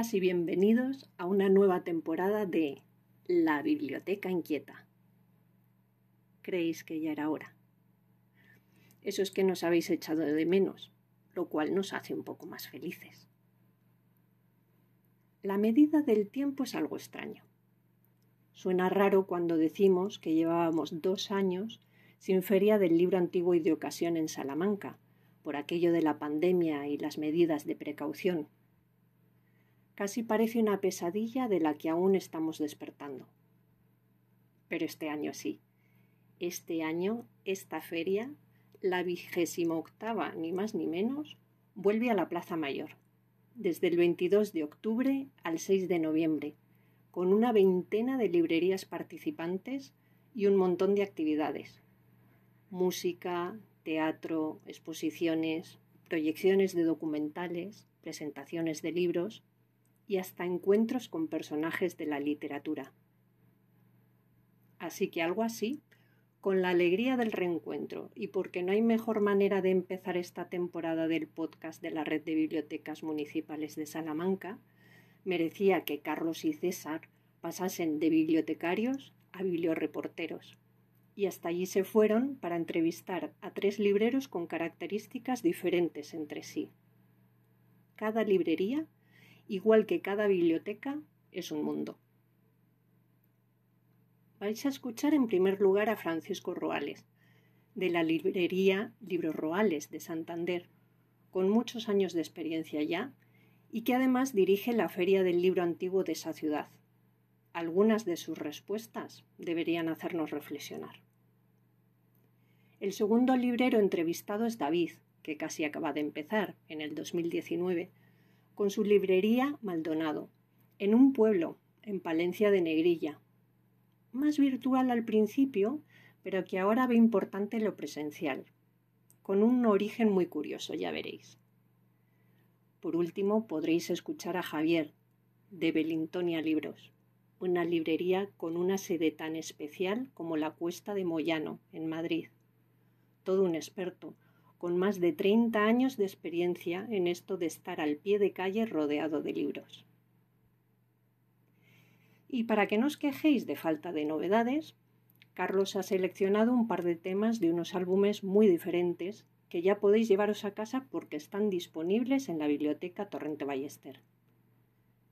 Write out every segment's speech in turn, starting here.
Y bienvenidos a una nueva temporada de La Biblioteca Inquieta. Creéis que ya era hora. Eso es que nos habéis echado de menos, lo cual nos hace un poco más felices. La medida del tiempo es algo extraño. Suena raro cuando decimos que llevábamos dos años sin feria del libro antiguo y de ocasión en Salamanca, por aquello de la pandemia y las medidas de precaución Casi parece una pesadilla de la que aún estamos despertando. Pero este año sí. Este año, esta feria, la vigésima octava, ni más ni menos, vuelve a la Plaza Mayor, desde el 22 de octubre al 6 de noviembre, con una veintena de librerías participantes y un montón de actividades. Música, teatro, exposiciones, proyecciones de documentales, presentaciones de libros y hasta encuentros con personajes de la literatura. Así que algo así, con la alegría del reencuentro y porque no hay mejor manera de empezar esta temporada del podcast de la Red de Bibliotecas Municipales de Salamanca, merecía que Carlos y César pasasen de bibliotecarios a biblioreporteros. Y hasta allí se fueron para entrevistar a tres libreros con características diferentes entre sí. Cada librería igual que cada biblioteca, es un mundo. Vais a escuchar en primer lugar a Francisco Roales, de la librería Libros Roales de Santander, con muchos años de experiencia ya, y que además dirige la Feria del Libro Antiguo de esa ciudad. Algunas de sus respuestas deberían hacernos reflexionar. El segundo librero entrevistado es David, que casi acaba de empezar, en el 2019, con su librería Maldonado, en un pueblo, en Palencia de Negrilla. Más virtual al principio, pero que ahora ve importante lo presencial, con un origen muy curioso, ya veréis. Por último, podréis escuchar a Javier, de Belintonia Libros, una librería con una sede tan especial como la Cuesta de Moyano, en Madrid. Todo un experto, con más de 30 años de experiencia en esto de estar al pie de calle rodeado de libros. Y para que no os quejéis de falta de novedades, Carlos ha seleccionado un par de temas de unos álbumes muy diferentes que ya podéis llevaros a casa porque están disponibles en la biblioteca Torrente Ballester.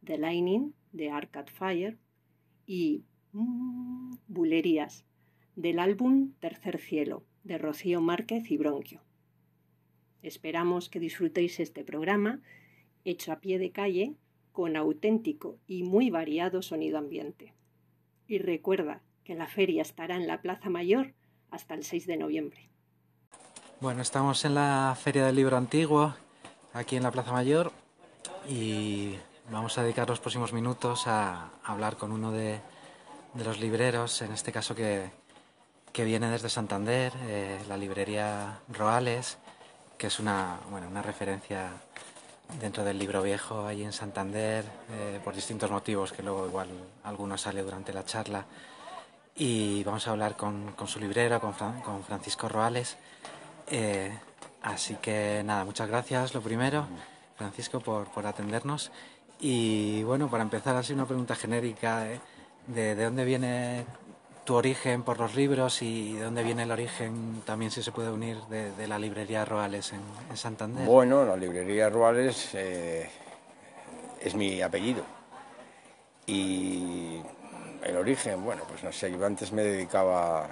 The Lightning de Arcade Fire y mm, Bulerías del álbum Tercer Cielo de Rocío Márquez y Bronquio. Esperamos que disfrutéis este programa hecho a pie de calle con auténtico y muy variado sonido ambiente. Y recuerda que la feria estará en la Plaza Mayor hasta el 6 de noviembre. Bueno, estamos en la Feria del Libro Antiguo, aquí en la Plaza Mayor, y vamos a dedicar los próximos minutos a hablar con uno de, los libreros, en este caso que, viene desde Santander, eh, la librería Roales que es una, bueno, una referencia dentro del libro viejo ahí en Santander eh, por distintos motivos que luego igual alguno sale durante la charla y vamos a hablar con, con su librero, con, con Francisco Roales. Eh, así que nada, muchas gracias lo primero, Francisco, por, por atendernos. Y bueno, para empezar así una pregunta genérica, ¿eh? de, de, dónde viene tu origen por los libros y de dónde viene el origen, también si se puede unir, de, la librería Roales en, Santander. Bueno, la librería Roales eh, es mi apellido. Y el origen, bueno, pues no sé, yo antes me dedicaba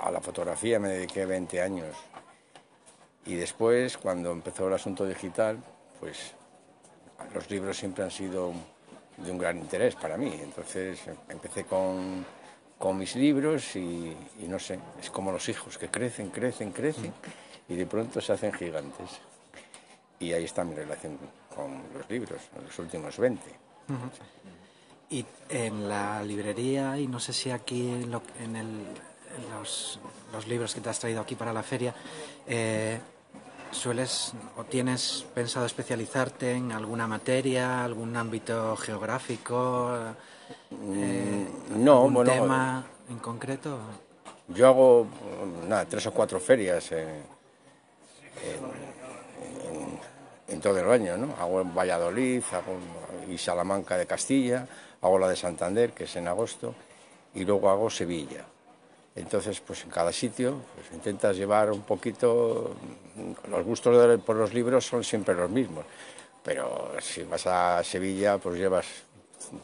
a, la fotografía, me dediqué 20 años. Y después, cuando empezó el asunto digital, pues los libros siempre han sido de un gran interés para mí. Entonces empecé con, con mis libros y, no sé, es como los hijos que crecen, crecen, crecen y de pronto se hacen gigantes. Y ahí está mi relación con los libros, en los últimos 20. Y en la librería, y no sé si aquí en, los, libros que te has traído aquí para la feria, eh, ¿Sueles o tienes pensado especializarte en alguna materia, algún ámbito geográfico? Eh, no, algún tema en concreto? Yo hago nada, tres o cuatro ferias en, todo el año, ¿no? Hago en Valladolid, hago y Salamanca de Castilla, hago la de Santander, que es en agosto, y luego hago Sevilla. Entonces, pues en cada sitio pues, intentas llevar un poquito, los gustos por los libros son siempre los mismos, pero si vas a Sevilla, pues llevas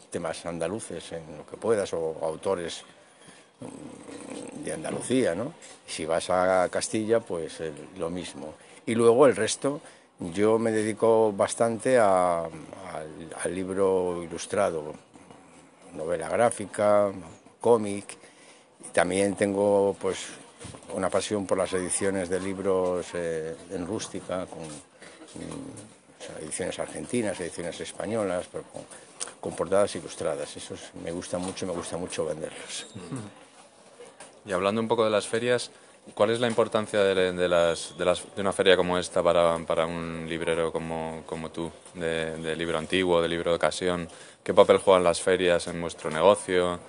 temas andaluces en lo que puedas o autores mm, de Andalucía, ¿no? Si vas a Castilla, pues lo mismo. Y luego el resto, yo me dedico bastante al libro ilustrado, novela gráfica, cómic, también tengo pues una pasión por las ediciones de libros eh, en rústica, con, mm, ediciones argentinas, ediciones españolas, pero con, portadas ilustradas. Eso me gusta mucho y me gusta mucho venderlos. Y hablando un poco de las ferias, ¿cuál es la importancia de, las, de, una feria como esta para, para un librero como, como tú, de, de, libro antiguo, de libro de ocasión? ¿Qué papel juegan las ferias en vuestro negocio?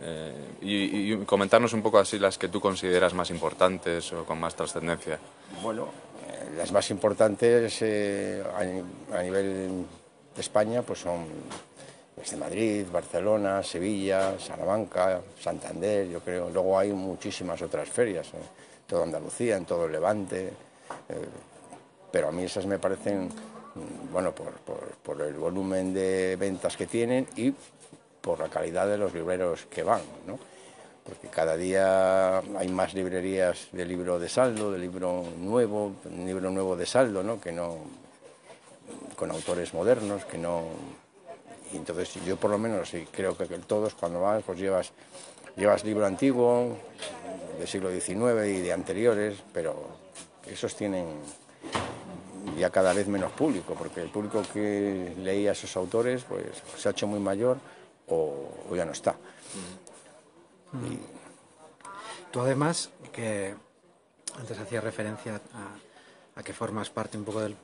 Eh, y, comentarnos un poco así las que tú consideras más importantes o con más trascendencia. Bueno, eh, las más importantes eh, a, nivel de España pues son desde Madrid, Barcelona, Sevilla, Salamanca, Santander, yo creo. Luego hay muchísimas otras ferias, toda Andalucía, en todo el Levante, pero a mí esas me parecen, mm, bueno, por, por el volumen de ventas que tienen y por la calidad de los libreros que van, ¿no? porque cada día hay más librerías de libro de saldo, de libro nuevo, libro nuevo de saldo, ¿no? que no con autores modernos, que no y entonces yo por lo menos creo que todos cuando vas pues llevas llevas libro antiguo del siglo XIX y de anteriores, pero esos tienen ya cada vez menos público, porque el público que leía a esos autores pues se ha hecho muy mayor o, ya no está. Tú además, que antes hacía referencia a, que formas parte un poco del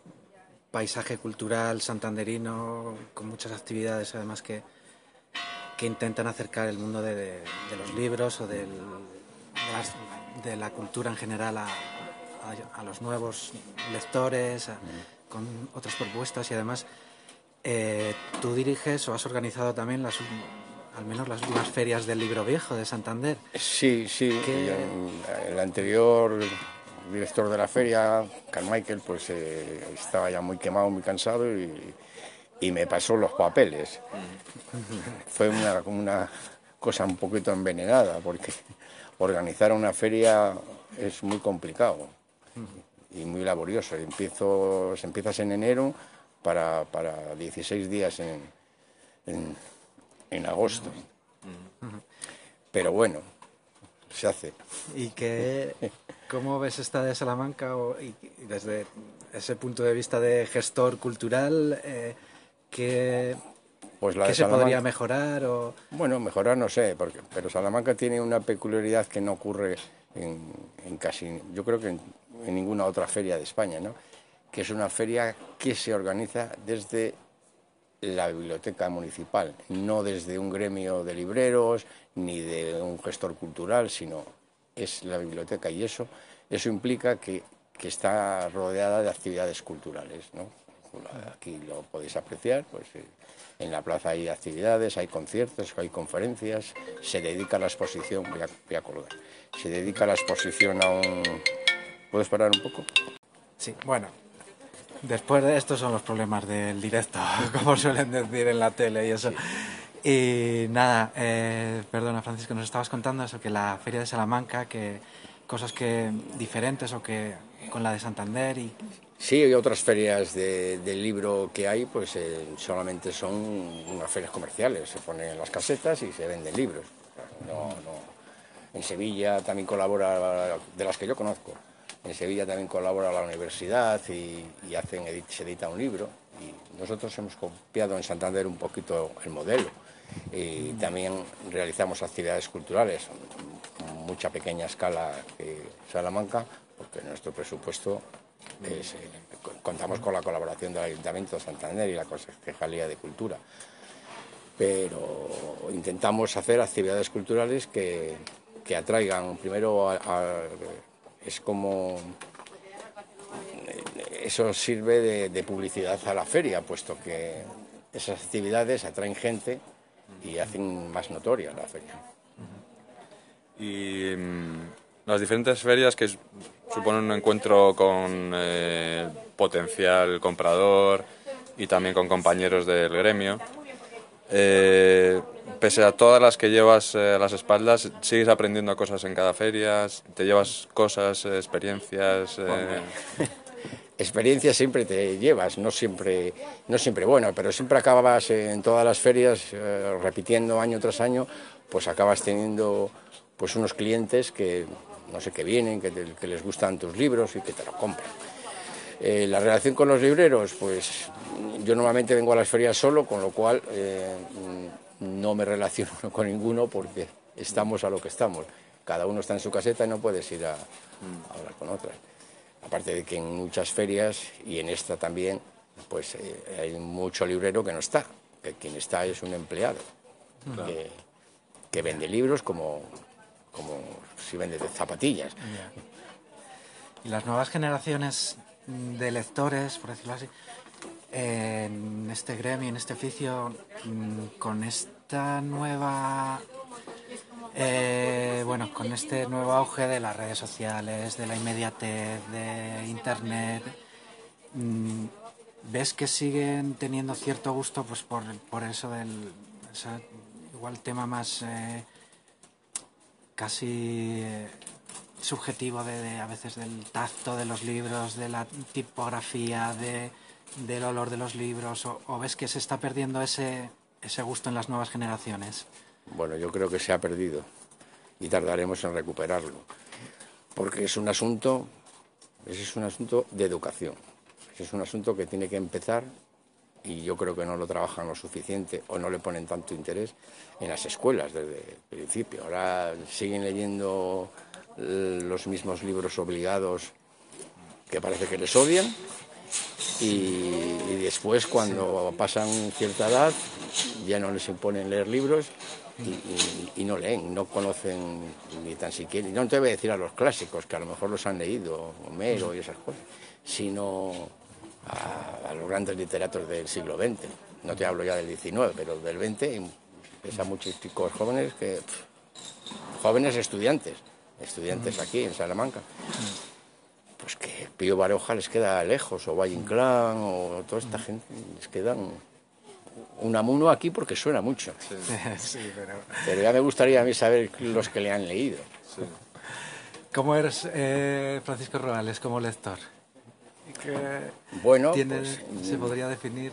paisaje cultural santanderino, con muchas actividades además que, que intentan acercar el mundo de, los libros o de, la cultura en general a, los nuevos lectores, con otras propuestas y además eh, tú diriges o has organizado también las, al menos las últimas ferias del libro viejo de Santander. Sí, sí. El anterior director de la feria, Carmichael, pues eh, estaba ya muy quemado, muy cansado y, me pasó los papeles. Fue una, una cosa un poquito envenenada porque organizar una feria es muy complicado y muy laborioso. Empiezo, empiezas en enero para, para 16 días en, en, agosto. Pero bueno, se hace. ¿Y qué, cómo ves esta de Salamanca o, y, desde ese punto de vista de gestor cultural? Eh, ¿qué, pues ¿Qué se podría mejorar? O... Bueno, mejorar no sé, porque, pero Salamanca tiene una peculiaridad que no ocurre en, en casi, yo creo que en, en, ninguna otra feria de España, ¿no? que es una feria que se organiza desde la biblioteca municipal, no desde un gremio de libreros ni de un gestor cultural, sino es la biblioteca y eso, eso implica que, está rodeada de actividades culturales, aquí lo podéis apreciar, pues eh, en la plaza hay actividades, hay conciertos, hay conferencias, se dedica la exposición, voy a, voy a colgar, se dedica la exposición a un... ¿Puedes parar un poco? Sí, bueno, después de esto son los problemas del directo, como suelen decir en la tele y eso. Y nada, eh, perdona Francisco, nos estabas contando eso, que la Feria de Salamanca, que cosas que diferentes o que con la de Santander y... Sí, hay otras ferias de, del libro que hay, pues eh, solamente son unas ferias comerciales, se ponen las casetas y se venden libros. No, no. En Sevilla también colabora, de las que yo conozco, en Sevilla también colabora la universidad y, y hacen, se edita un libro. Y nosotros hemos copiado en Santander un poquito el modelo y también realizamos actividades culturales, mucha pequeña escala que Salamanca, porque nuestro presupuesto es, eh, contamos con la colaboración del Ayuntamiento de Santander y la Concejalía de Cultura. Pero intentamos hacer actividades culturales que, que atraigan, primero, a, es como eso sirve de, publicidad a la feria, puesto que esas actividades atraen gente y hacen más notoria la feria. Y mmm, las diferentes ferias que suponen un encuentro con eh, potencial comprador y también con compañeros del gremio. Eh, pese a todas las que llevas eh, a las espaldas, sigues aprendiendo cosas en cada feria, te llevas cosas, eh, experiencias. Eh... experiencias siempre te llevas, no siempre, no siempre bueno, pero siempre acabas en todas las ferias eh, repitiendo año tras año, pues acabas teniendo pues unos clientes que no sé que vienen, que, les gustan tus libros y que te lo compran. Eh, la relación con los libreros, pues yo normalmente vengo a las ferias solo, con lo cual eh, no me relaciono con ninguno porque estamos a lo que estamos. Cada uno está en su caseta y no puedes ir a, a hablar con otras. Aparte de que en muchas ferias y en esta también, pues eh, hay mucho librero que no está, que quien está es un empleado claro. que, que, vende libros como, como si vende zapatillas. Yeah. Y las nuevas generaciones de lectores, por decirlo así, en este gremio, en este oficio, mm, con esta nueva eh, bueno, con este nuevo auge de las redes sociales, de la inmediatez, de Internet, mmm, ¿ves que siguen teniendo cierto gusto pues por, por eso del igual tema más eh, casi eh, subjetivo de, de, a veces del tacto de los libros, de la tipografía, de, del olor de los libros, o, o ves que se está perdiendo ese, ese gusto en las nuevas generaciones? Bueno, yo creo que se ha perdido y tardaremos en recuperarlo, porque es un asunto, ese es un asunto de educación, ese es un asunto que tiene que empezar y yo creo que no lo trabajan lo suficiente o no le ponen tanto interés en las escuelas desde el principio. Ahora siguen leyendo los mismos libros obligados que parece que les odian y, y después cuando pasan cierta edad ya no les imponen leer libros y, y, y, no leen, no conocen ni tan siquiera, y no te voy a decir a los clásicos, que a lo mejor los han leído, Homero y esas cosas, sino a, a los grandes literatos del siglo XX. No te hablo ya del XIX, pero del XX, ves a muchos chicos jóvenes que. Pff, jóvenes estudiantes, estudiantes aquí en Salamanca. Pues que Pío Baroja les queda lejos, o Valle Inclán, o toda esta gente, les quedan un amuno aquí porque suena mucho. Sí, sí, pero... pero... ya me gustaría a mí saber los que le han leído. Sí. ¿Cómo eres, eh, Francisco Rorales, como lector? ¿Qué bueno, tiene, pues, ¿se podría definir?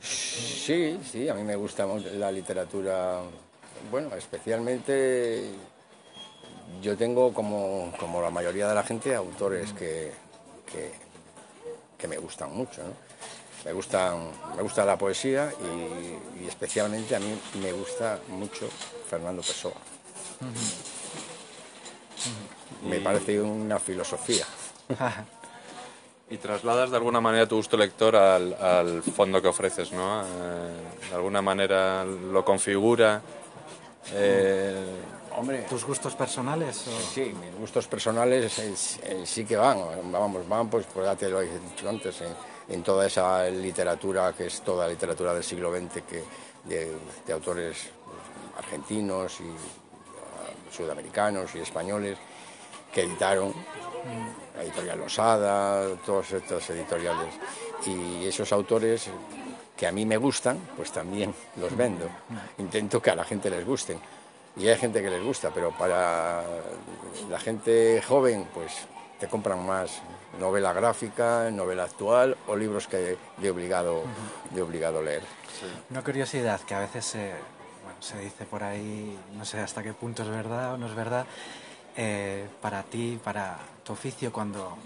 Sí, sí, a mí me gusta la literatura, bueno, especialmente yo tengo como, como la mayoría de la gente autores que, que, que me gustan mucho. ¿no? Me gusta, me gusta la poesía y, y, especialmente a mí me gusta mucho Fernando Pessoa. Uh -huh. Me parece una filosofía. y trasladas de alguna manera tu gusto lector al, al fondo que ofreces, ¿no? Eh, de alguna manera lo configura. Eh, Hombre, ¿Tus gustos personales? O? Sí, mis gustos personales eh, sí que van, vamos, van pues, pues ya te lo he dicho antes, eh, en toda esa literatura que es toda literatura del siglo XX que, de, autores argentinos y ah, sudamericanos y españoles que editaron la editorial Losada, todos estos editoriales. Y esos autores que a mí me gustan, pues también los vendo. Intento que a la gente les gusten. Y hay gente que les gusta, pero para la gente joven, pues te compran más novela gráfica, novela actual o libros que de obligado, de obligado leer. Una curiosidad que a veces se, se dice por ahí, no sé hasta qué punto es verdad o no es verdad, eh, para ti, para tu oficio, cuando,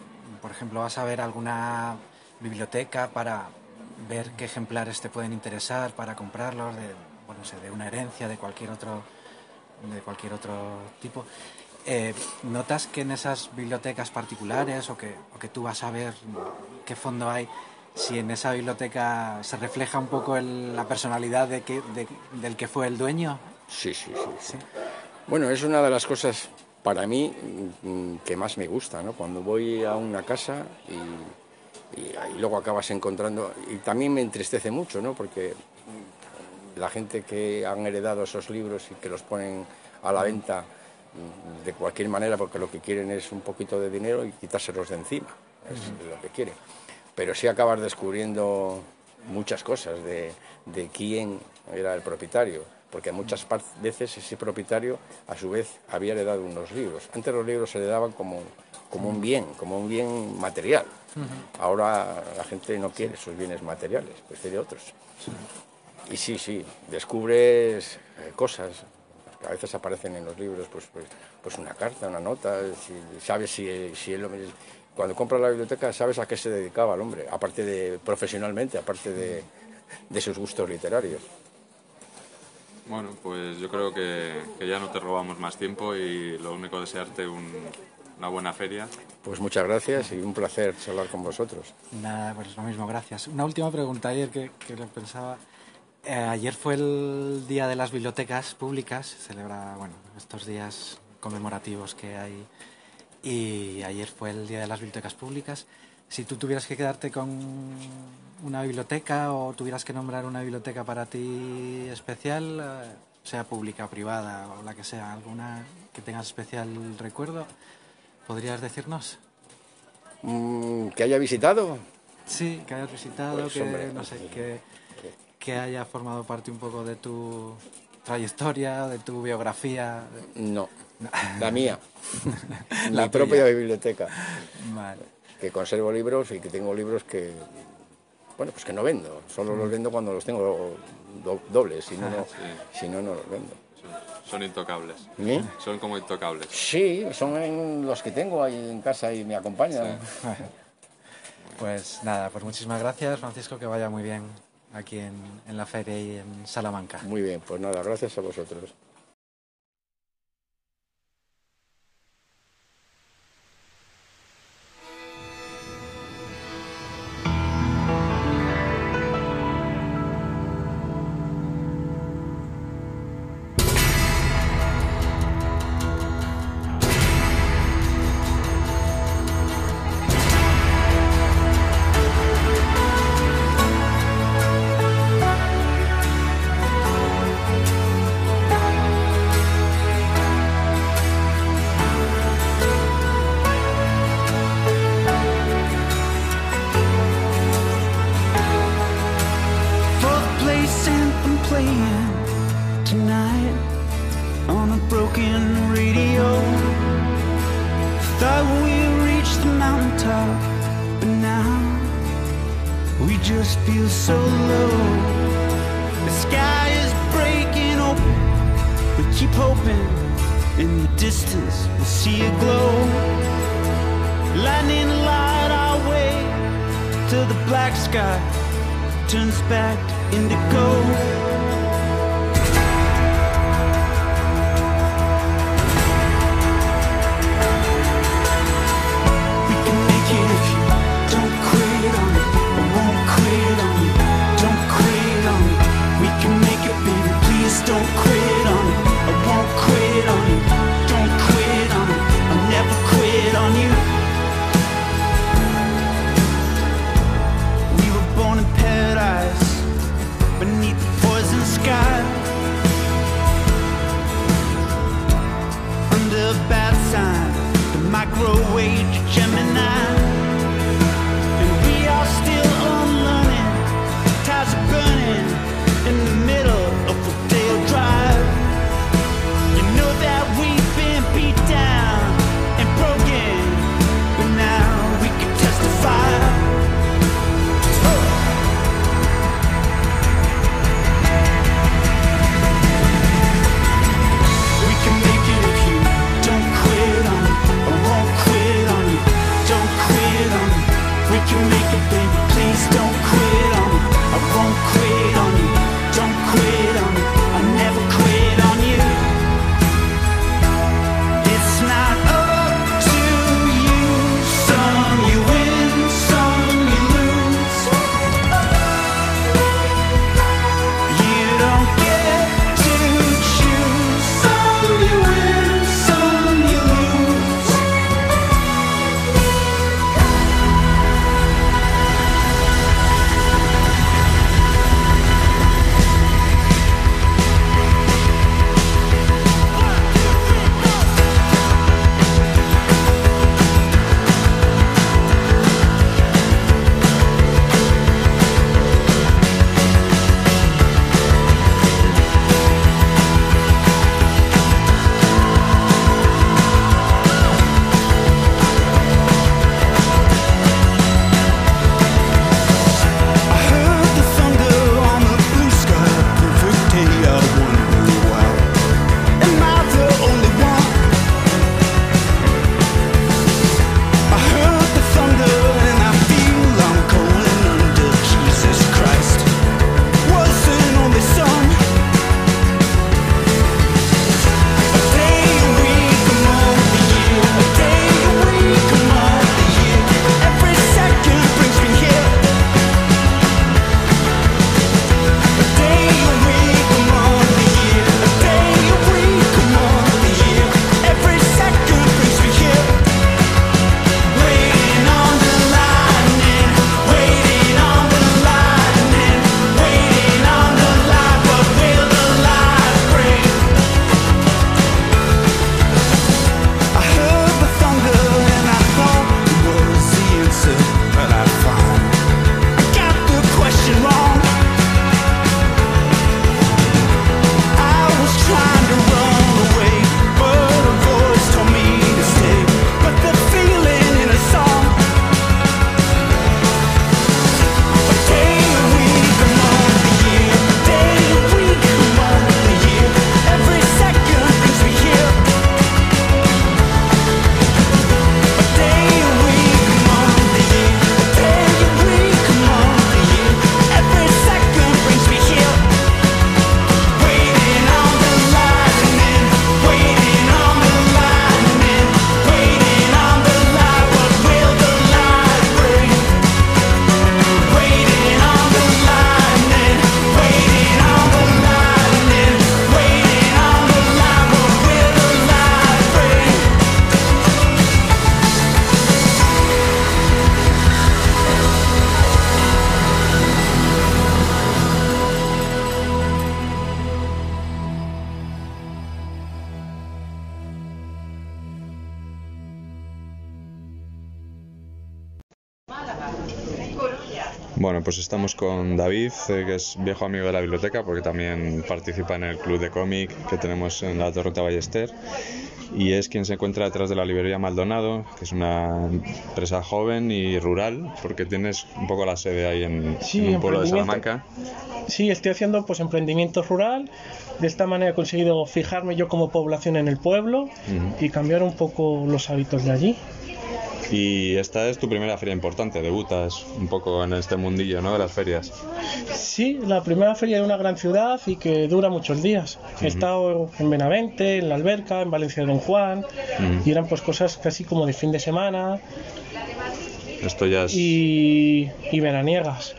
por ejemplo, vas a ver alguna biblioteca para ver qué ejemplares te pueden interesar para comprarlos, de, bueno, sé, de una herencia, de cualquier otro, de cualquier otro tipo. Eh, ¿Notas que en esas bibliotecas particulares o que, o que, tú vas a ver qué fondo hay, si en esa biblioteca se refleja un poco la personalidad de que, del que fue el dueño? Sí, sí, sí, Bueno, es una de las cosas para mí que más me gusta, ¿no? Cuando voy a una casa y, y, luego acabas encontrando, y también me entristece mucho, ¿no? Porque la gente que han heredado esos libros y que los ponen a la venta de cualquier manera porque lo que quieren es un poquito de dinero y quitárselos de encima, es lo que quieren. Pero sí acabas descubriendo muchas cosas de, de quién era el propietario porque muchas veces ese propietario a su vez había heredado unos libros. Antes los libros se le daban como, como un bien, como un bien material. Ahora la gente no quiere esos bienes materiales, prefiere otros. Y sí, sí, descubres eh, cosas a veces aparecen en los libros, pues, pues, pues una carta, una nota, sabes si, si él, cuando compras la biblioteca sabes a qué se dedicaba el hombre, aparte de profesionalmente, aparte de, de sus gustos literarios. Bueno, pues yo creo que, ya no te robamos más tiempo y lo único desearte una buena feria. Pues muchas gracias y un placer hablar con vosotros. Nada, pues lo mismo, gracias. Una última pregunta ayer que, que lo pensaba. Eh, ayer fue el Día de las Bibliotecas Públicas, se celebra, bueno, estos días conmemorativos que hay. Y ayer fue el Día de las Bibliotecas Públicas. Si tú tuvieras que quedarte con una biblioteca o tuvieras que nombrar una biblioteca para ti especial, eh, sea pública o privada o la que sea, alguna que tengas especial recuerdo, ¿podrías decirnos? Mm, ¿Que haya visitado? Sí, que hayas visitado, pues, que, no sé, que, que haya formado parte un poco de tu trayectoria, de tu biografía. No, la mía, la propia biblioteca. Vale que conservo libros y que tengo libros que, bueno, pues que no vendo. Solo los vendo cuando los tengo dobles, si no, no, si no, no los vendo. Son intocables. Son como intocables. Sí, son los que tengo ahí en casa y me acompañan. Pues nada, pues muchísimas gracias, Francisco, que vaya muy bien aquí en, en la feria y en Salamanca. Muy bien, pues nada, gracias a vosotros. Pues estamos con David, eh, que es viejo amigo de la biblioteca, porque también participa en el club de cómic que tenemos en la Torreta Ballester. Y es quien se encuentra detrás de la librería Maldonado, que es una empresa joven y rural, porque tienes un poco la sede ahí en, Sí, en un pueblo de. Salamanca. Sí, estoy haciendo pues emprendimiento rural. De esta manera he conseguido fijarme yo como población en el pueblo y cambiar un poco los hábitos de allí. Y esta es tu primera feria importante, debutas un poco en este mundillo ¿no? de las ferias. Sí, la primera feria de una gran ciudad y que dura muchos días. He estado en Benavente, en la Alberca, en Valencia de Don Juan y eran pues cosas casi como de fin de semana Esto ya es... y, y veraniegas.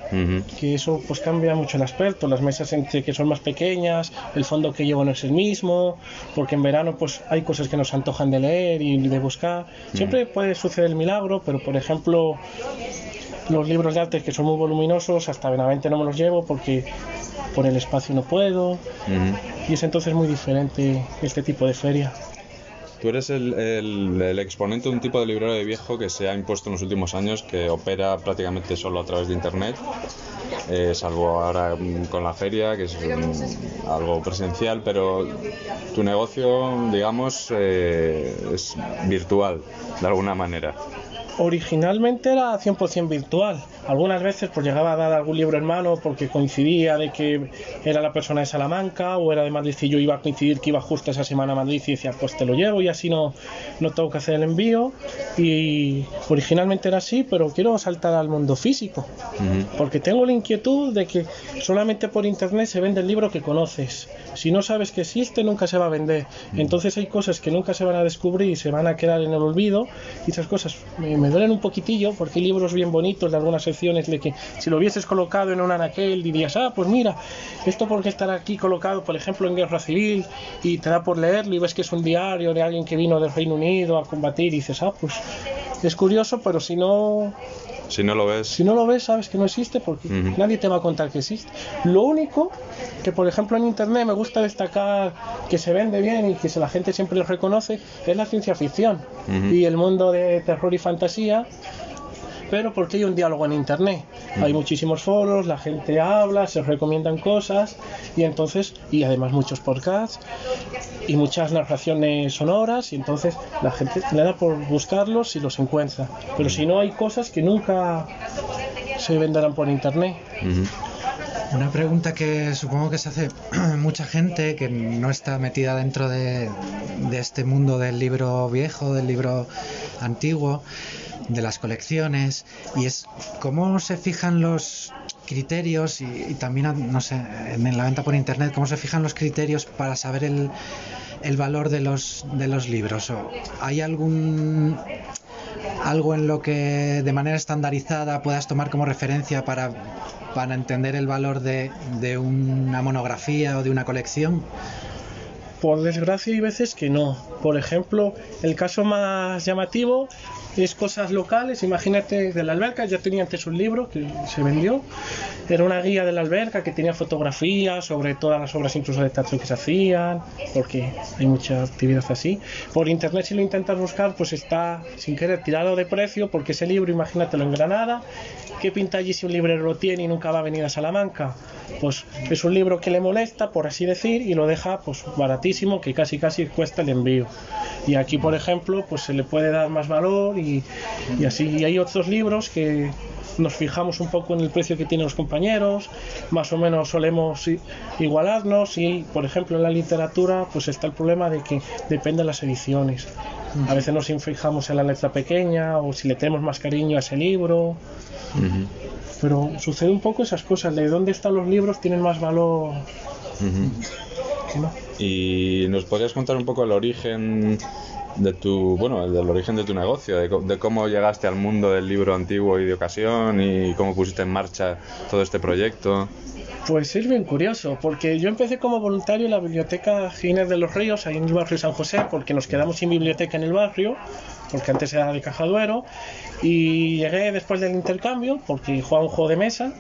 Que eso pues cambia mucho el aspecto, las mesas entre que son más pequeñas, el fondo que llevo no es el mismo, porque en verano pues hay cosas que nos antojan de leer y de buscar. Siempre puede suceder el milagro, pero por ejemplo los libros de arte que son muy voluminosos, hasta Benavente no me los llevo porque por el espacio no puedo y es entonces muy diferente este tipo de feria. Tú eres el, el- exponente de un tipo de librero de viejo que se ha impuesto en los últimos años, que opera prácticamente solo a través de Internet, eh, salvo ahora mm, con la feria, que es mm, algo presencial, pero tu negocio, digamos, eh, es virtual, de alguna manera. Originalmente era 100% virtual. Algunas veces pues llegaba a dar algún libro en mano porque coincidía de que era la persona de Salamanca o era de Madrid y yo iba a coincidir que iba justo esa semana a Madrid y decía pues te lo llevo y así no, no tengo que hacer el envío. Y originalmente era así, pero quiero saltar al mundo físico porque tengo la inquietud de que solamente por internet se vende el libro que conoces. Si no sabes que existe, nunca se va a vender. Entonces hay cosas que nunca se van a descubrir y se van a quedar en el olvido. Y esas cosas me, me un poquitillo porque hay libros bien bonitos de algunas secciones de que si lo hubieses colocado en un anaquel dirías, ah, pues mira, esto porque estará aquí colocado, por ejemplo, en guerra civil y te da por leerlo y ves que es un diario de alguien que vino del Reino Unido a combatir y dices, ah, pues es curioso, pero si no Si no lo ves, si no lo ves, sabes que no existe porque nadie te va a contar que existe. Lo único que, por ejemplo, en Internet me gusta destacar que se vende bien y que la gente siempre lo reconoce es la ciencia ficción y el mundo de terror y fantasía. Pero porque hay un diálogo en Internet. Hay muchísimos foros, la gente habla, se recomiendan cosas y entonces, y además muchos podcasts y muchas narraciones sonoras y entonces la gente le da por buscarlos y los encuentra. Pero si no hay cosas que nunca se venderán por internet. Una pregunta que supongo que se hace mucha gente que no está metida dentro de, este mundo del libro viejo, del libro antiguo, de las colecciones, y es cómo se fijan los criterios y, también, no sé, en la venta por internet, cómo se fijan los criterios para saber el, el valor de los, de los libros. ¿O ¿Hay algún algo en lo que de manera estandarizada puedas tomar como referencia para, para entender el valor de, de una monografía o de una colección? Por desgracia hay veces que no. Por ejemplo, el caso más llamativo es cosas locales. Imagínate de la alberca, ya tenía antes un libro que se vendió. Era una guía de la alberca que tenía fotografías sobre todas las obras incluso de teatro que se hacían, porque hay mucha actividad así. Por internet si lo intentas buscar, pues está sin querer tirado de precio, porque ese libro, imagínatelo en Granada, ¿qué pinta allí si un librero lo tiene y nunca va a venir a Salamanca? Pues es un libro que le molesta, por así decir, y lo deja pues baratísimo, que casi casi cuesta el envío. Y aquí, por ejemplo, pues se le puede dar más valor y, y así. Y hay otros libros que nos fijamos un poco en el precio que tienen los compañeros, más o menos solemos igualarnos y, por ejemplo, en la literatura pues está el problema de que depende de las ediciones. A veces nos fijamos en la letra pequeña o si le tenemos más cariño a ese libro. Ujú. Pero sucede un poco esas cosas, de dónde están los libros tienen más valor Ujú. que no. Y nos podrías contar un poco el origen de tu, bueno, el del origen de tu negocio, de, cómo llegaste al mundo del libro antiguo y de ocasión y cómo pusiste en marcha todo este proyecto. Pues es bien curioso, porque yo empecé como voluntario en la biblioteca Ginés de los Ríos, ahí en el barrio San José, porque nos quedamos sin biblioteca en el barrio, porque antes era de Cajaduero, y llegué después del intercambio, porque jugaba un juego de mesa,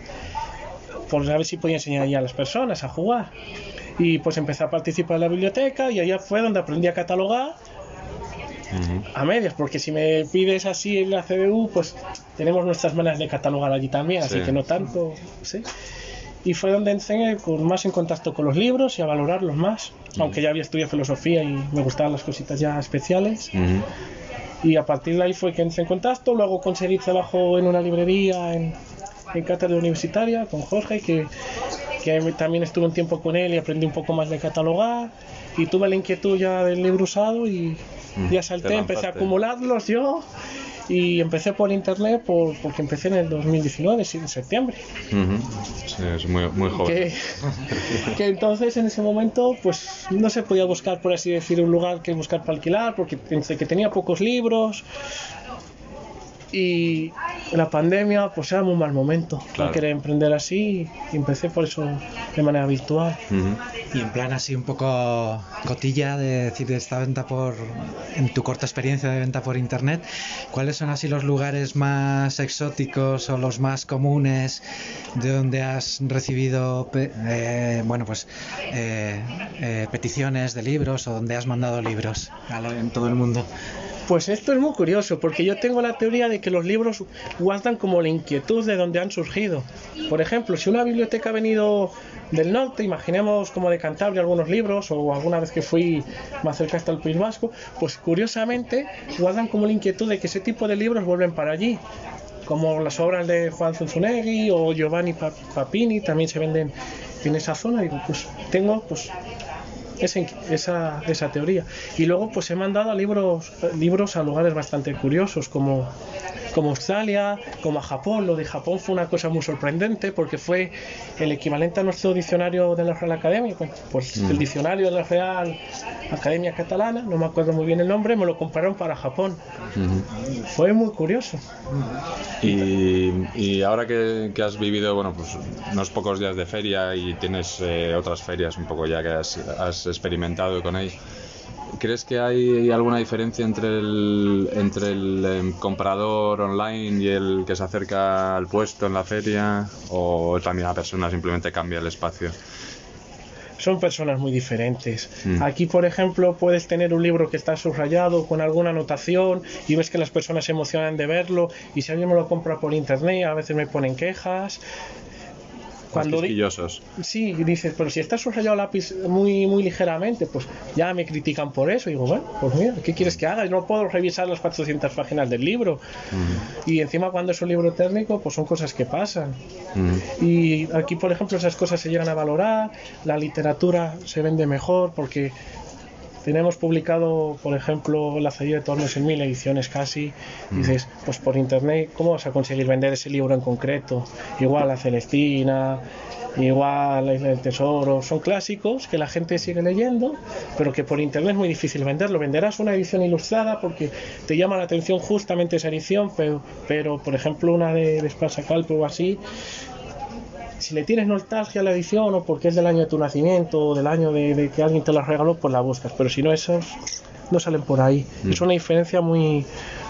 por a ver si podía enseñar ahí a las personas a jugar. Y pues empecé a participar en la biblioteca y allá fue donde aprendí a catalogar a medias, porque si me pides así en la CDU, pues tenemos nuestras maneras de catalogar allí también, así Sí. que no tanto, sí. Y fue donde enseñé con más en contacto con los libros y a valorarlos más, aunque ya había estudiado filosofía y me gustaban las cositas ya especiales. Ujú. Y a partir de ahí fue que entré en contacto, luego conseguí trabajo en una librería en, en cátedra universitaria con Jorge, que, que también estuve un tiempo con él y aprendí un poco más de catalogar. Y tuve la inquietud ya del libro usado y ya salté, empecé a acumularlos yo. Y empecé por internet por, porque empecé en el 2019, sí, en septiembre. Ujú. Sí, es muy, muy joven. Que, que entonces en ese momento pues no se podía buscar por así decir un lugar que buscar para alquilar porque entre que tenía pocos libros y la pandemia pues era muy mal momento Claro. emprender así y empecé por eso de manera virtual Ujú. Y en plan así un poco cotilla de decir de esta venta por, en tu corta experiencia de venta por internet, ¿cuáles son así los lugares más exóticos o los más comunes de donde has recibido, eh, bueno pues eh, eh, peticiones de libros o donde has mandado libros en todo el mundo? Pues esto es muy curioso, porque yo tengo la teoría de que los libros guardan como la inquietud de donde han surgido. Por ejemplo, si una biblioteca ha venido del norte, imaginemos como de Cantabria algunos libros, o alguna vez que fui más cerca hasta el País Vasco, pues curiosamente guardan como la inquietud de que ese tipo de libros vuelven para allí. Como las obras de Juan Zunzunegui o Giovanni Pa- Papini también se venden en esa zona. Digo, pues tengo pues esa, esa, esa teoría. Y luego pues he mandado a libros, libros a lugares bastante curiosos como, como Australia, como a Japón. Lo de Japón fue una cosa muy sorprendente porque fue el equivalente a nuestro diccionario de la Real Academia. Pues, pues el diccionario de la Real Academia Catalana, no me acuerdo muy bien el nombre, me lo compraron para Japón. Ujú. Fue muy curioso. Y, y ahora que, que has vivido, bueno, pues unos pocos días de feria y tienes eh, otras ferias un poco ya que has, has experimentado con ello, ¿crees que hay alguna diferencia entre el, entre el em, comprador online y el que se acerca al puesto en la feria? ¿O también la persona simplemente cambia el espacio? son personas muy diferentes. Mm. Aquí, por ejemplo, puedes tener un libro que está subrayado con alguna anotación y ves que las personas se emocionan de verlo y si alguien me lo compra por internet a veces me ponen quejas. Cuando. Sí, dices, pero si está subrayado lápiz muy, muy ligeramente, pues ya me critican por eso. Y digo, bueno, pues mira, ¿qué quieres que haga? Yo no puedo revisar las 400 páginas del libro. Y encima cuando es un libro técnico, pues son cosas que pasan. Y aquí, por ejemplo, esas cosas se llegan a valorar, la literatura se vende mejor porque tenemos publicado, por ejemplo, La Cedilla de Tormes en mil ediciones casi. Dices, pues por internet, ¿cómo vas a conseguir vender ese libro en concreto? Igual La Celestina, igual La Isla del Tesoro, son clásicos que la gente sigue leyendo, pero que por internet es muy difícil venderlo. Venderás una edición ilustrada porque te llama la atención justamente esa edición, pero, pero por ejemplo, una de, de Esparza Calpe o así, si le tienes nostalgia a la edición o porque es del año de tu nacimiento o del año de, de que alguien te la regaló, pues la buscas. Pero si no, esos no salen por ahí. Es una diferencia muy,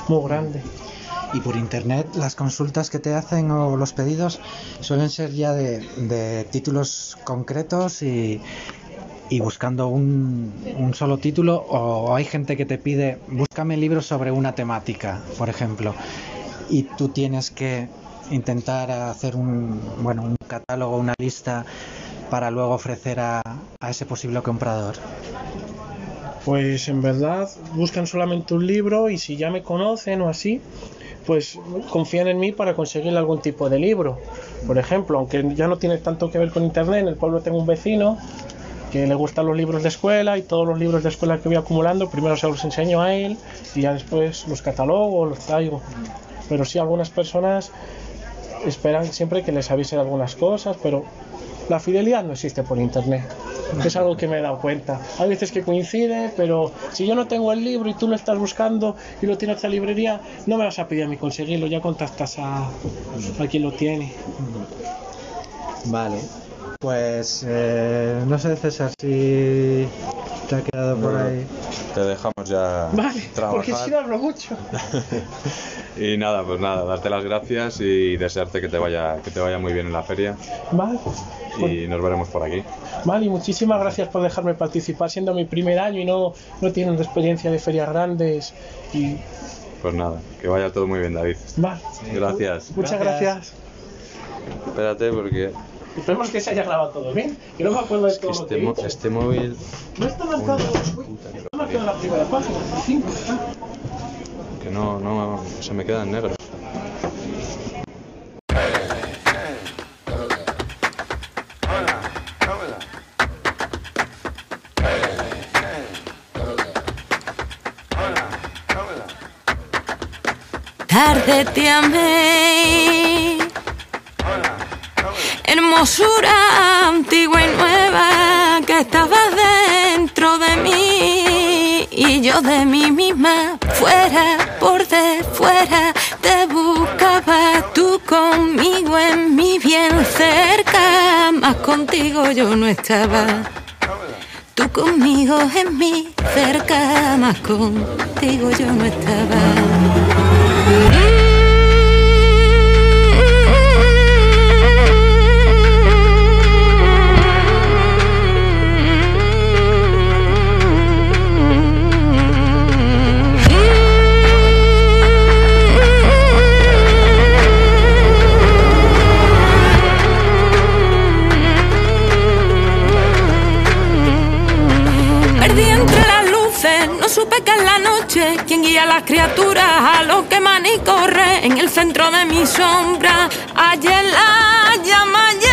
muy grande. Y por internet las consultas que te hacen o los pedidos suelen ser ya de, de títulos concretos y, y buscando un, un solo título o hay gente que te pide búscame libros sobre una temática, por ejemplo, y tú tienes que intentar hacer un, bueno, un catálogo, una lista para luego ofrecer a, a ese posible comprador. Pues en verdad buscan solamente un libro y si ya me conocen o así, pues confían en mí para conseguir algún tipo de libro. Por ejemplo, aunque ya no tiene tanto que ver con internet, en el pueblo tengo un vecino que le gustan los libros de escuela y todos los libros de escuela que voy acumulando, primero se los enseño a él y ya después los catalogo, los traigo. Pero sí, algunas personas esperan siempre que les avise de algunas cosas, pero la fidelidad no existe por internet. Es algo que me he dado cuenta. Hay veces que coincide, pero si yo no tengo el libro y tú lo estás buscando y lo tiene otra librería, no me vas a pedir a mí conseguirlo, ya contactas a, a quien lo tiene. Vale. Pues eh, no sé César si te ha quedado por No. ahí. te dejamos ya Vale, trabajar. porque si no hablo mucho. y nada, pues nada, darte las gracias y desearte que te vaya, que te vaya muy bien en la feria Vale. y nos veremos por aquí. Vale, y muchísimas gracias por dejarme participar, siendo mi primer año y no, no teniendo experiencia de ferias grandes. Y Pues nada, que vaya todo muy bien, David. vale, Gracias. muchas gracias. Espérate porque Esperemos que se haya grabado todo bien, que no me acuerdo de todo este, que este móvil No está marcado, no está marcado la primera página, el que no, no se me queda en negro. Tarde te amé. Hermosura antigua y nueva que estabas dentro de mí y yo de mí misma fuera por de fuera te buscaba tú conmigo en mi bien cerca más contigo yo no estaba. Tú conmigo en mi cerca más contigo yo no estaba guía a las criaturas a lo que man y corre en el centro de mi sombra. Ayer la llama y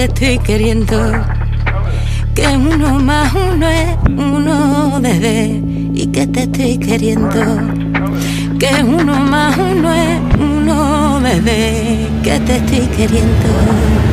te estoy queriendo. Que uno más uno es uno, bebé, y que te estoy queriendo. Que uno más uno es uno, bebé, que te estoy queriendo.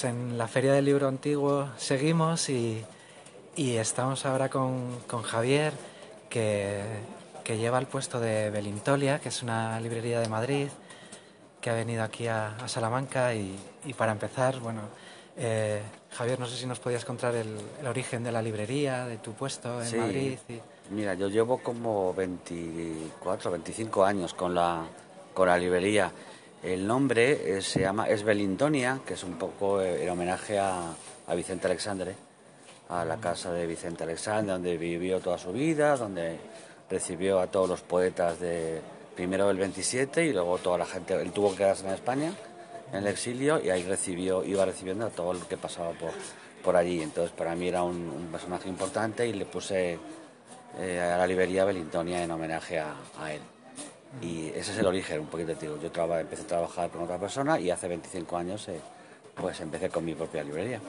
Pues en la Feria del Libro Antiguo seguimos y, y estamos ahora con, con Javier, que, que lleva el puesto de Belintolia, que es una librería de Madrid, que ha venido aquí a, a Salamanca. Y, y para empezar, bueno, eh, Javier, no sé si nos podías contar el, el origen de la librería, de tu puesto en Sí. Madrid. y- Mira, yo llevo como 24, 25 años con la, con la librería. El nombre eh, se llama es Belintonia, que es un poco eh, en homenaje a, Vicente Alexandre, a la casa de Vicente Alexandre, donde vivió toda su vida, donde recibió a todos los poetas de primero del 27 y luego toda la gente. Él tuvo que quedarse en España, en el exilio, y ahí recibió, iba recibiendo a todo lo que pasaba por, por allí. Entonces, para mí era un, personaje importante y le puse eh, a la librería Belintonia en homenaje a él. Y ese es el origen, un poquito, digo. Yo traba- empecé a trabajar con otra persona y hace 25 años eh, pues empecé con mi propia librería.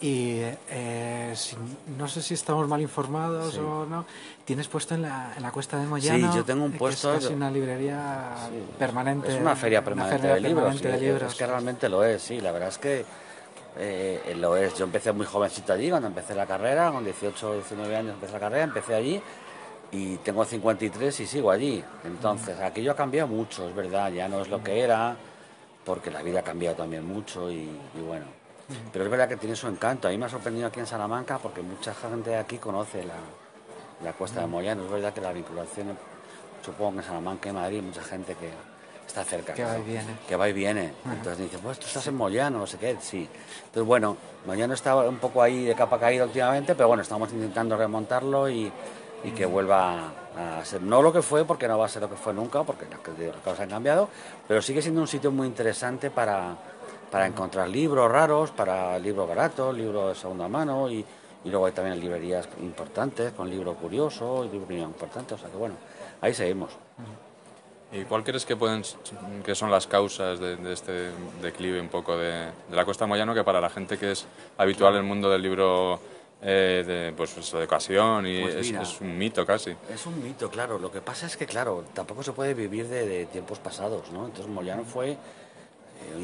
Y eh, si- no sé si estamos mal informados Sí. o no. Tienes puesto en la, en la Cuesta de Moyano. Sí, yo tengo un eh, puesto- Es casi una librería permanente. Es una feria permanente de libros. permanente de sí, libros. Es que realmente lo es, sí. La verdad es que eh, lo es. Yo empecé muy jovencito allí, cuando empecé la carrera, con 18 o 19 años empecé la carrera, empecé allí y tengo 53 y sigo allí. Entonces, aquello ha cambiado mucho, es verdad, ya no es lo que era, porque la vida ha cambiado también mucho y, y bueno. Pero es verdad que tiene su encanto. A mí me ha sorprendido aquí en Salamanca porque mucha gente de aquí conoce la, la Cuesta de Moyano. Es verdad que la vinculación, supongo que en Salamanca y Madrid, mucha gente que está cerca. Que ¿no? va y viene. Que va y viene. Entonces dice, pues tú estás en Moyano, no sé qué. Sí. Entonces, bueno, Moyano está un poco ahí de capa caída últimamente, pero bueno, estamos intentando remontarlo y, y que vuelva a ser, no lo que fue, porque no va a ser lo que fue nunca, porque las cosas han cambiado, pero sigue siendo un sitio muy interesante para, para encontrar libros raros, para libros baratos, libros de segunda mano y, y luego hay también librerías importantes con libros curiosos y libros importantes, o sea que bueno, ahí seguimos. ¿Y cuál crees que pueden que son las causas de, de este declive un poco de, de la Costa Moyano que para la gente que es habitual en el mundo del libro eh, de pues eso, de ocasión y Pues es, mira. es un mito casi? Es un mito, claro. Lo que pasa es que, claro, tampoco se puede vivir de, de tiempos pasados, ¿no? Entonces Moyano fue eh,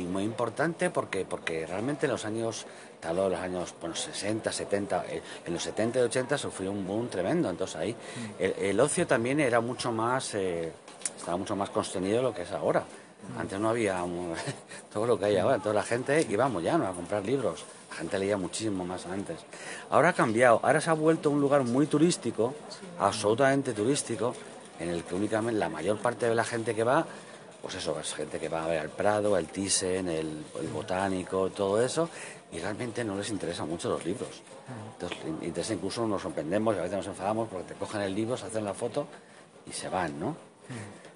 muy importante porque, porque realmente en los años, tal vez los años bueno, 60, 70, eh, en los 70 y 80 sufrió un boom tremendo. Entonces ahí el, el ocio también era mucho más, eh, estaba mucho más contenido de lo que es ahora. Antes no había un- todo lo que hay ahora. Entonces la gente iba a Moyano a comprar libros. La gente leía muchísimo más antes. Ahora ha cambiado. Ahora se ha vuelto un lugar muy turístico, absolutamente turístico, en el que únicamente la mayor parte de la gente que va, pues eso, es gente que va a ver al Prado, el Thyssen, el, el Botánico, todo eso, y realmente no les interesan mucho los libros. Entonces, interesa incluso nos sorprendemos y a veces nos enfadamos porque te cogen el libro, se hacen la foto y se van, ¿no?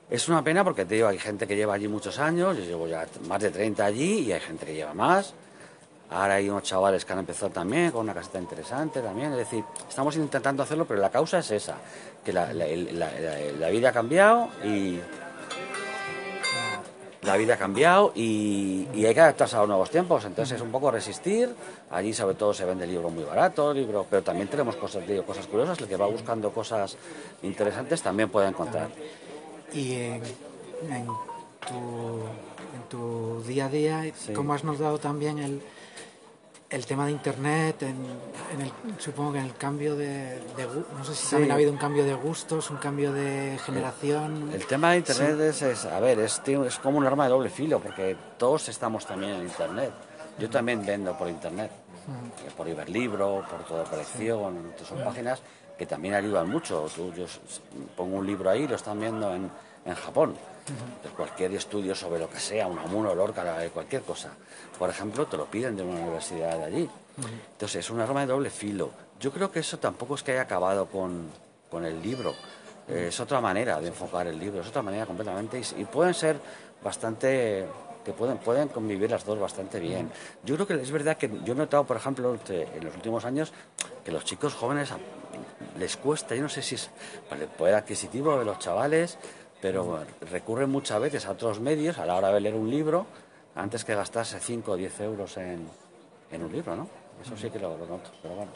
Es una pena porque te digo, hay gente que lleva allí muchos años, yo llevo ya más de 30 allí y hay gente que lleva más. Ahora hay unos chavales que han empezado también con una caseta interesante también. Es decir, estamos intentando hacerlo, pero la causa es esa, que la, la- el- la- la- la vida ha cambiado y la vida ha cambiado y, y hay que adaptarse a los nuevos tiempos. Entonces es un poco resistir. Allí sobre todo se vende libros muy baratos, libros, pero también tenemos cosas, digo, cosas curiosas. El que va buscando cosas interesantes también puede encontrar. Y en, en tu, en tu día a día, Sí. ¿cómo has notado también el, el tema de Internet? En, en el, supongo que en el cambio de, de No sé si Sí. también ha habido un cambio de gustos, un cambio de generación. El tema de Internet es, es, a ver, es, es como un arma de doble filo, porque todos estamos también en Internet. Yo también vendo por Internet, eh, por Iberlibro, por toda colección, son páginas que también ayudan mucho. Tú, yo pongo un libro ahí, lo están viendo en, en Japón. De cualquier estudio sobre lo que sea, un Amuno, Lorca, eh, cualquier cosa. Por ejemplo, te lo piden de una universidad de allí. Entonces es un arma de doble filo. Yo creo que eso tampoco es que haya acabado con, con el libro. Eh, es otra manera de enfocar el libro, es otra manera completamente. Y, y pueden ser bastante. que pueden, pueden convivir las dos bastante bien. Yo creo que es verdad que yo he notado, por ejemplo, en los últimos años, que los chicos jóvenes les cuesta, yo no sé si es por el poder adquisitivo de los chavales, pero bueno, recurren muchas veces a otros medios a la hora de leer un libro antes que gastarse 5 o 10 euros en, en un libro, ¿no? Eso sí que lo, lo noto, pero bueno.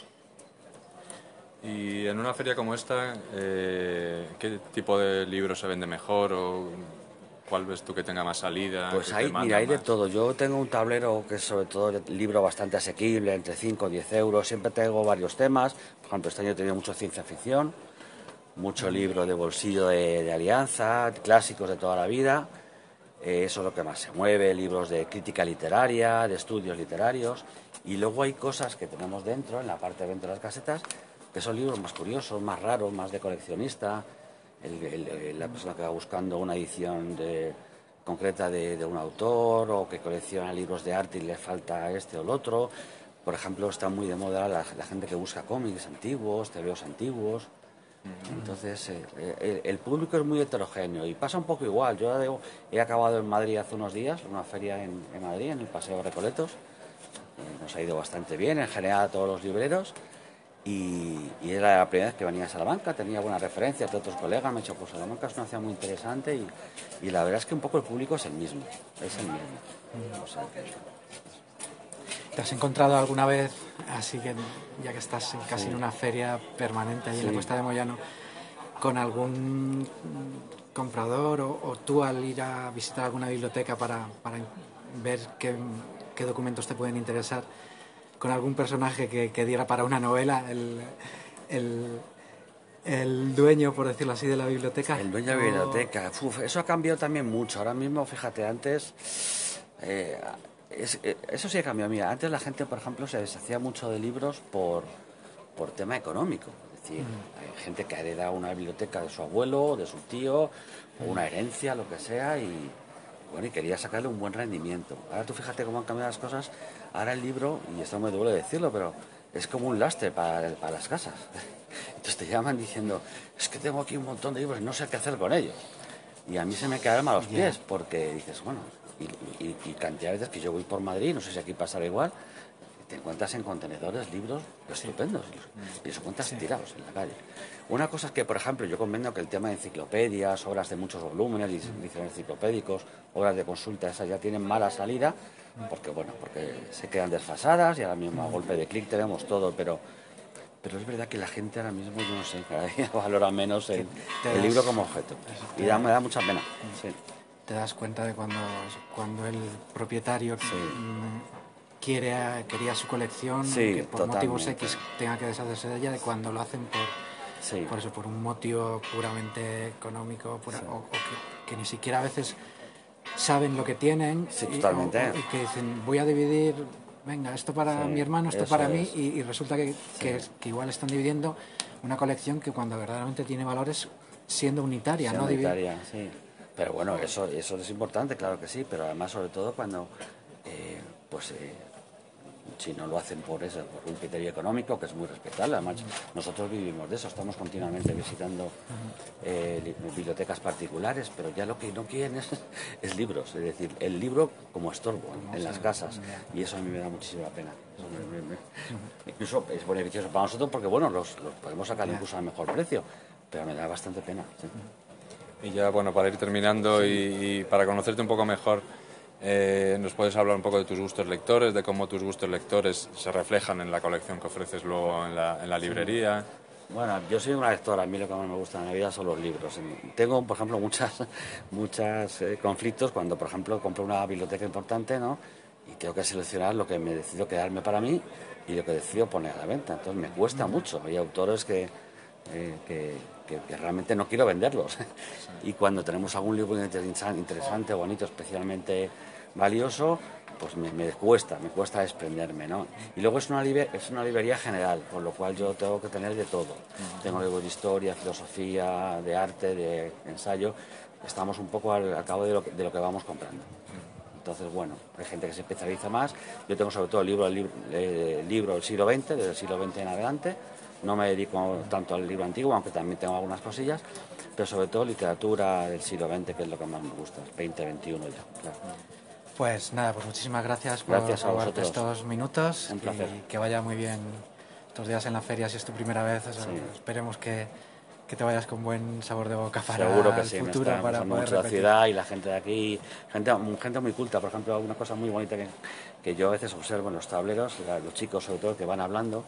Y en una feria como esta, eh, ¿qué tipo de libro se vende mejor? O ¿Cuál ves tú que tenga más salida? Pues hay, mira, hay de todo. Yo tengo un tablero que es sobre todo libro bastante asequible, entre 5 o 10 euros. Siempre tengo varios temas. Por ejemplo, este año he tenido mucho ciencia ficción, mucho libro de bolsillo de, alianza, clásicos de toda la vida. Eh, eso es lo que más se mueve, libros de crítica literaria, de estudios literarios. Y luego hay cosas que tenemos dentro, en la parte de dentro de las casetas, que son libros más curiosos, más raros, más de coleccionista. El- la persona que va buscando una edición concreta de, de un autor o que colecciona libros de arte y le falta este o el otro. Por ejemplo, está muy de moda la, la gente que busca cómics antiguos, tebeos antiguos. Entonces, eh, eh, el, el público es muy heterogéneo y pasa un poco igual. Yo he- he acabado en Madrid hace unos días, una feria en, en Madrid, en el Paseo de Recoletos. Eh, nos ha ido bastante bien, en general a todos los libreros. Y, y era la primera vez que venía a Salamanca, tenía buenas referencias de otros colegas, me he dicho, pues Salamanca es una ciudad muy interesante y, y la verdad es que un poco el público es el mismo, es el mismo. O sea que- ¿Te has encontrado alguna vez, así que ya que estás casi en una feria permanente ahí en la. Cuesta de Moyano, con algún comprador o, o tú al ir a visitar alguna biblioteca para, para ver qué, qué documentos te pueden interesar, con algún personaje que, que diera para una novela, el, el, el dueño, por decirlo así, de la biblioteca? El dueño de la biblioteca, uf, eso ha cambiado también mucho. Ahora mismo, fíjate, antes. eh, es- eh, eso sí ha cambiado. Mira, antes la gente, por ejemplo, se deshacía mucho de libros por, por tema económico. Es decir, hay gente que ha heredado una biblioteca de su abuelo, de su tío, o una herencia, lo que sea, y bueno, y quería sacarle un buen rendimiento. Ahora tú fíjate cómo han cambiado las cosas. Ahora el libro, y esto me duele decirlo, pero es como un lastre para, para las casas. Entonces te llaman diciendo, es que tengo aquí un montón de libros y no sé qué hacer con ellos. Y a mí se me cae el alma a los pies, porque dices, bueno, y, y- y cantidad de veces que yo voy por Madrid, no sé si aquí pasará igual, te encuentras en contenedores libros estupendos y los encuentras tirados en la calle. Una cosa es que, por ejemplo, yo convendo que el tema de enciclopedias, obras de muchos volúmenes, ediciones enciclopédicos, obras de consulta, esas ya tienen mala salida, porque bueno, porque se quedan desfasadas y ahora mismo a golpe de clic tenemos todo, pero pero es verdad que la gente ahora mismo, yo no sé, cada día valora menos el, el libro como objeto. Y da, me da mucha pena. Sí. Te das cuenta de cuando, cuando el propietario Sí. mm, quiere a- quería su colección Sí, que por motivos. X tenga que deshacerse de ella de cuando lo hacen por, Sí. por eso por un motivo puramente económico pura- o, o que, que ni siquiera a veces saben lo que tienen y, totalmente. o- o- y que dicen voy a dividir venga esto para mi hermano esto para mí es. y, y resulta que, que, que igual están dividiendo una colección que cuando verdaderamente tiene valores siendo unitaria, no unitaria, sí. Pero bueno, eso, eso es importante, claro que sí, pero además sobre todo cuando, eh, pues, eh, si no lo hacen por eso, por un criterio económico, que es muy respetable, además nosotros vivimos de eso, estamos continuamente visitando eh, li- bibliotecas particulares, pero ya lo que no quieren es, es libros, es decir, el libro como estorbo en, en las casas, y eso a mí me da muchísima pena. Eso me- me- me- incluso es beneficioso para nosotros porque, bueno, los, los podemos sacar incluso a mejor precio, pero me da bastante pena. sí. Y ya, bueno, para ir terminando y, y para conocerte un poco mejor, eh, ¿nos puedes hablar un poco de tus gustos lectores, de cómo tus gustos lectores se reflejan en la colección que ofreces luego en la, en la librería? Bueno, yo soy una lectora, a mí lo que más me gusta en la vida son los libros. Tengo, por ejemplo, muchas, muchas eh, conflictos cuando, por ejemplo, compro una biblioteca importante, ¿no? Y tengo que seleccionar lo que me decido quedarme para mí y lo que decido poner a la venta. Entonces me cuesta mucho. Hay autores que, eh, que, que- que realmente no quiero venderlos. y cuando tenemos algún libro interesan- interesante, bonito, especialmente valioso, pues me, me cuesta, me cuesta desprenderme, ¿no? Y luego es una, es una librería general, por lo cual yo tengo que tener de todo. Tengo libros de historia, filosofía, de arte, de ensayo. Estamos un poco al, al cabo de lo, de lo que vamos comprando. Entonces, bueno, hay gente que se especializa más. Yo tengo sobre todo el libro, el libro, eh, libro del siglo XX, desde el siglo XX en adelante. No me dedico tanto al libro antiguo, aunque también tengo algunas cosillas, pero sobre todo literatura del siglo XX, que es lo que más me gusta, 20, 21 ya. claro. Pues nada, pues muchísimas gracias por Gracias a robarte estos minutos Un placer. y que vaya muy bien estos días en la feria si es tu primera vez. o sea, Sí. Esperemos que, que te vayas con buen sabor de boca para Seguro que el sí, me futuro, está para poder mucho la ciudad y la gente de aquí, gente, gente muy culta, por ejemplo, una cosa muy bonita que, que yo a veces observo en los tableros, los chicos sobre todo que van hablando,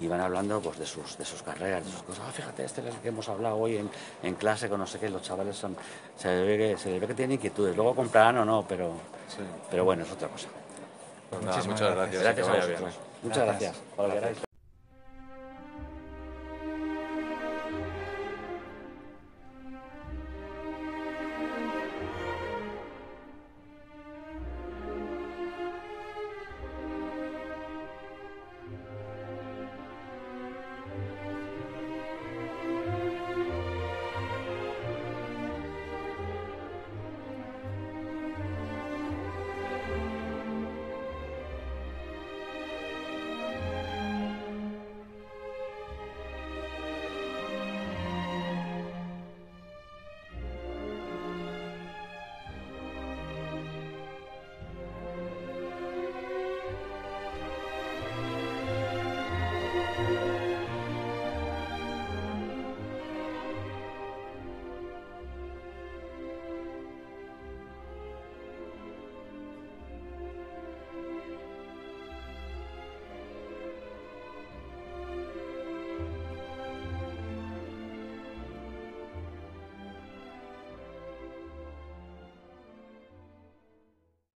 y van hablando pues de sus, de sus carreras, de sus cosas. Ah, fíjate, este es el que hemos hablado hoy en, en clase con no sé qué, los chavales son, se les ve que, se les ve que tienen inquietudes. Luego comprarán o no, pero, Sí. pero bueno, es otra cosa. Pues nada, muchas gracias. gracias. A vosotros. Muchas gracias.